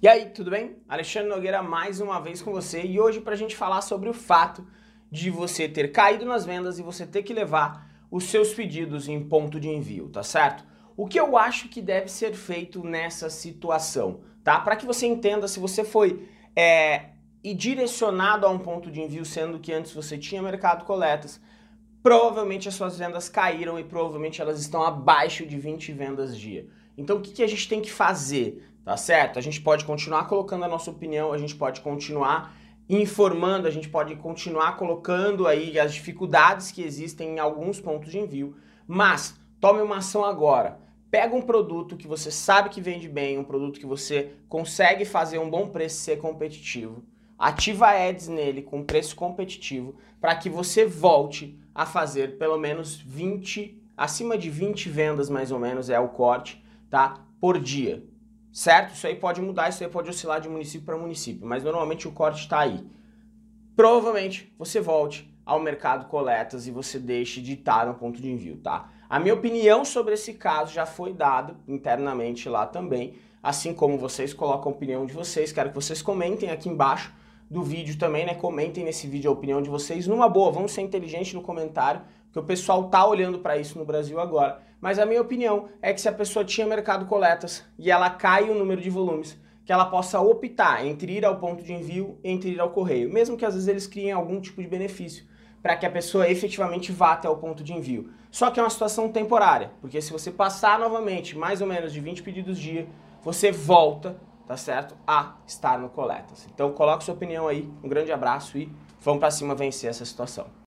E aí, tudo bem? Alexandre Nogueira mais uma vez com você e hoje para a gente falar sobre o fato de você ter caído nas vendas e você ter que levar os seus pedidos em ponto de envio, tá certo? O que eu acho que deve ser feito nessa situação, tá? Para que você entenda se você foi é, e direcionado a um ponto de envio, sendo que antes você tinha mercado coletas, provavelmente as suas vendas caíram e provavelmente elas estão abaixo de 20 vendas dia. Então o que, que a gente tem que fazer? Tá certo? A gente pode continuar colocando a nossa opinião, a gente pode continuar informando, a gente pode continuar colocando aí as dificuldades que existem em alguns pontos de envio, mas tome uma ação agora. Pega um produto que você sabe que vende bem, um produto que você consegue fazer um bom preço ser competitivo, ativa ads nele com preço competitivo para que você volte a fazer pelo menos 20, acima de 20 vendas mais ou menos é o corte, tá? Por dia certo? Isso aí pode mudar, isso aí pode oscilar de município para município, mas normalmente o corte está aí. Provavelmente você volte ao mercado coletas e você deixe de estar no ponto de envio, tá? A minha opinião sobre esse caso já foi dada internamente lá também, assim como vocês colocam a opinião de vocês, quero que vocês comentem aqui embaixo do vídeo também, né? Comentem nesse vídeo a opinião de vocês. Numa boa, vamos ser inteligentes no comentário, porque o pessoal tá olhando para isso no Brasil agora. Mas a minha opinião é que se a pessoa tinha mercado coletas e ela cai o número de volumes, que ela possa optar entre ir ao ponto de envio e entre ir ao correio, mesmo que às vezes eles criem algum tipo de benefício para que a pessoa efetivamente vá até o ponto de envio. Só que é uma situação temporária, porque se você passar novamente mais ou menos de 20 pedidos dia, você volta tá certo? A estar no Coletas. Então coloque sua opinião aí, um grande abraço e vamos para cima vencer essa situação.